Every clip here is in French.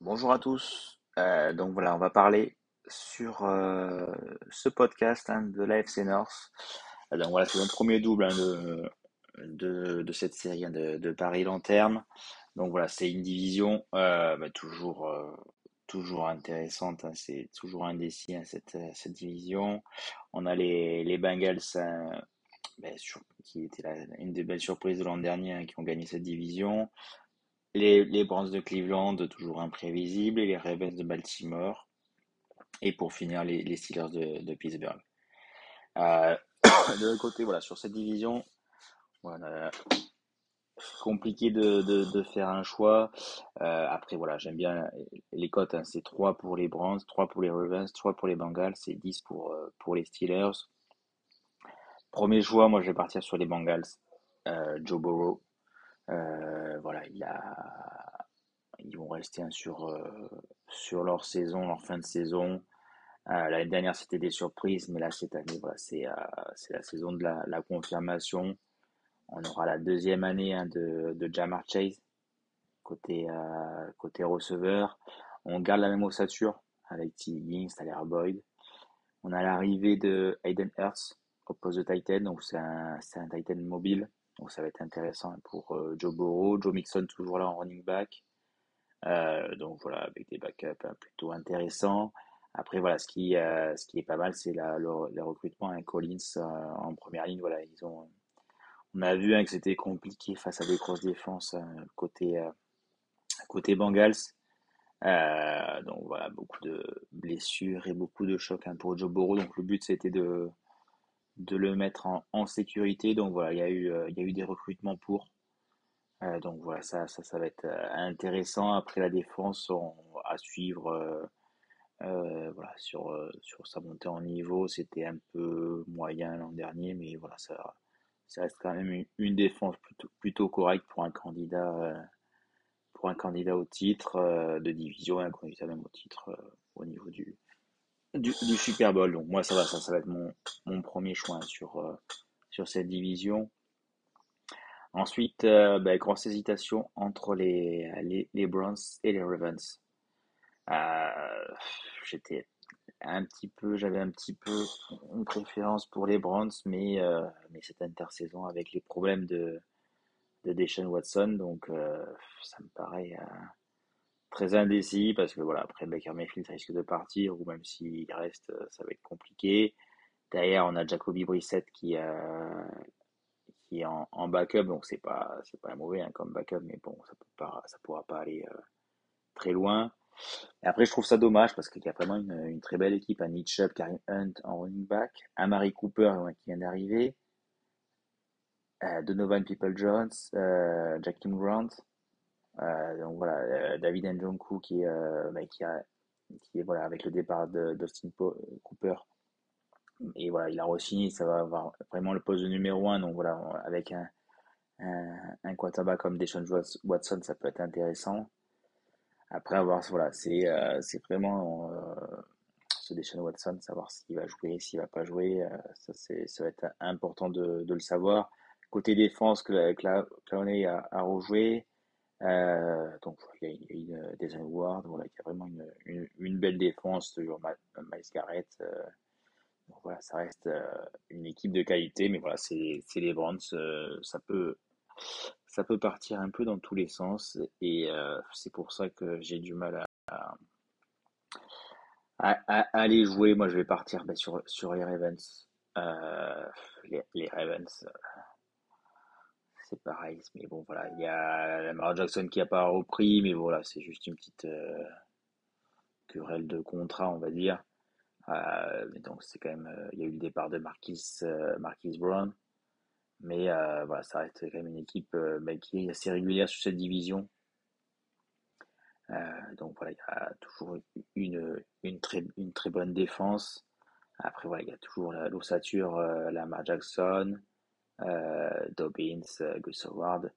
Bonjour à tous. Euh, donc voilà, on va parler sur euh, ce podcast hein, de l'AFC North. Euh, donc voilà, c'est mon premier double hein, de, de, cette série hein, de, Paris Lanterne. Donc voilà, c'est une division bah, toujours, toujours intéressante. Hein. c'est toujours indécis cette, cette division. On a les, les Bengals ben, sur, qui étaient une des belles surprises de l'an dernier qui ont gagné cette division les, les Browns de Cleveland, toujours imprévisibles, et les Ravens de Baltimore. Et pour finir, les, Steelers de, Pittsburgh. Euh, de l'autre côté, voilà, sur cette division, compliqué de, de, de, faire un choix. Euh, après, voilà, j'aime bien les cotes. Hein, c'est 3 pour les Browns, 3 pour les Ravens, 3 pour les Bengals, c'est 10 pour, euh, pour les Steelers. Premier choix, moi je vais partir sur les Bengals. Euh, Joe Burrow, voilà, il a, ils vont rester sur, euh, sur leur saison, leur fin de saison. L'année dernière, c'était des surprises, mais là, cette année, c'est la saison de la, confirmation. On aura la deuxième année hein, de, de Jamar Chase, côté, côté receveur. On garde la même ossature avec T. Higgins, Tyler Boyd. On a l'arrivée de Hayden Hurts au poste de Titan, donc c'est un, un Titan mobile. Donc ça va être intéressant pour euh, Joe Burrow, Joe Mixon toujours là en running back. Euh, donc voilà, avec des backups hein, plutôt intéressants. Après voilà, ce qui, euh, ce qui est pas mal, c'est le, les recrutements. Hein, Collins en première ligne, voilà, ils ont. On a vu hein, que c'était compliqué face à des grosses défenses côté côté Bengals. donc voilà, beaucoup de blessures et beaucoup de chocs pour Joe Burrow. Donc le but c'était de de le mettre en, en, sécurité. Donc voilà, il y a eu, euh, y a eu des recrutements pour. Euh, donc voilà, ça, ça, ça va être euh, intéressant. Après la défense, on, à suivre euh, voilà, sur, sur sa montée en niveau. C'était un peu moyen l'an dernier, mais voilà, ça, ça reste quand même une, défense plutôt, plutôt correcte pour un candidat. pour un candidat au titre de division et un candidat même au titre au niveau du, du, Super Bowl. Donc moi ça va, ça, ça va être mon, mon premier choix sur, euh, sur cette division. Ensuite, euh, bah, grosse hésitation entre les, les, les, Browns et les Ravens. Euh, J'étais un petit peu, j'avais un petit peu une préférence pour les Browns, mais, euh, mais cette intersaison avec les problèmes de, de Deshaun Watson, donc ça me paraît très indécis parce que voilà, après Baker Mayfield risque de partir ou même s'il reste, euh, ça va être compliqué. Derrière, on a Jacoby Brissett qui, euh, qui est en, backup, donc c'est pas pas mauvais hein, comme backup, mais bon, ça peut pas, ça pourra pas aller euh, très loin. Et après, je trouve ça dommage parce qu'il y a vraiment une, très belle équipe Nick Chubb, Karim Hunt en running back, Amari Cooper qui vient d'arriver, euh, Donovan People Jones, euh, Jackie Grant. Euh, donc voilà, euh, David Njoku qui, bah, qui, qui est voilà, avec le départ d'Austin Cooper. Et voilà, il a re-signé, ça va avoir vraiment le poste de numéro 1. Donc voilà, avec un, un, un quarterback comme Deshaun Watson, ça peut être intéressant. Après avoir, voilà, c'est euh, vraiment euh, ce Deshaun Watson, savoir s'il va jouer, s'il va pas jouer, euh, ça, ça va être important de, de le savoir. Côté défense, Clowney a, a rejoué. Euh, donc il y a, une, des awards, voilà, il y a vraiment une, une, belle défense, toujours Miles Garrett. Euh, voilà, ça reste euh, une équipe de qualité, mais voilà, c'est les euh, ça peut ça peut partir un peu dans tous les sens, et euh, c'est pour ça que j'ai du mal à, aller jouer. Moi, je vais partir ben, sur, sur les Ravens. les, les Ravens c'est pareil. Mais bon, voilà, il y a Lamar Jackson qui n'a pas repris, mais voilà, c'est juste une petite euh, querelle de contrat, on va dire. Euh, mais donc, c'est quand même, euh, il y a eu le départ de Marquis, Marquis Brown. Mais voilà, ça reste quand même une équipe bah, qui est assez régulière sur cette division. donc voilà, il y a toujours une, une, très, une très bonne défense. Après, voilà, il y a toujours l'ossature, Lamar Jackson, euh, Dobbins, euh, Gus Howard.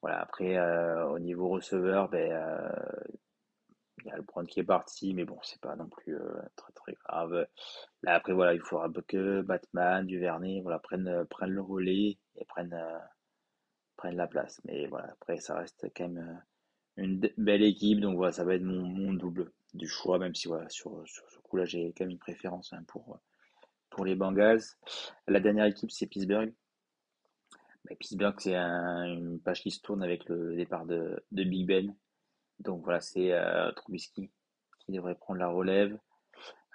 Voilà, après, euh, au niveau receveur, ben, il y a le Brown qui est parti, mais bon, c'est pas non plus très très grave. Là, après, voilà, il faudra que Batman, Duvernay, voilà, prennent, prennent le relais et prennent, prennent la place. Mais voilà, après, ça reste quand même une belle équipe, donc voilà, ça va être mon, mon double du choix, même si voilà, sur, sur ce coup-là, j'ai quand même une préférence hein, pour, pour les Bengals. La dernière équipe, c'est Pittsburgh. Pittsburgh, c'est un, une page qui se tourne avec le départ de, de Big Ben. Donc voilà, c'est euh, Trubisky qui devrait prendre la relève.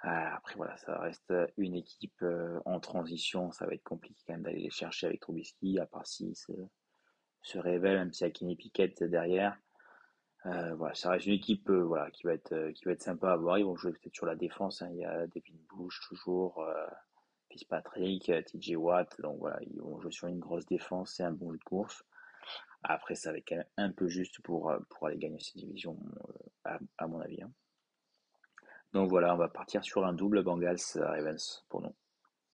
Euh, après voilà, ça reste une équipe euh, en transition. Ça va être compliqué quand même d'aller les chercher avec Trubisky, à part s'il se, se révèle, même s'il y a Kenny Pickett derrière. Voilà, ça reste une équipe voilà, qui, va être, sympa à voir. Ils vont jouer peut-être sur la défense. hein. Il y a Devin Bush toujours, Fitzpatrick, TJ Watt. Donc voilà, ils vont jouer sur une grosse défense et un bon jeu de course. Après, ça va être un peu juste pour, euh, pour aller gagner cette division, euh, à, mon avis. hein. Donc voilà, on va partir sur un double Bengals Ravens pour nous.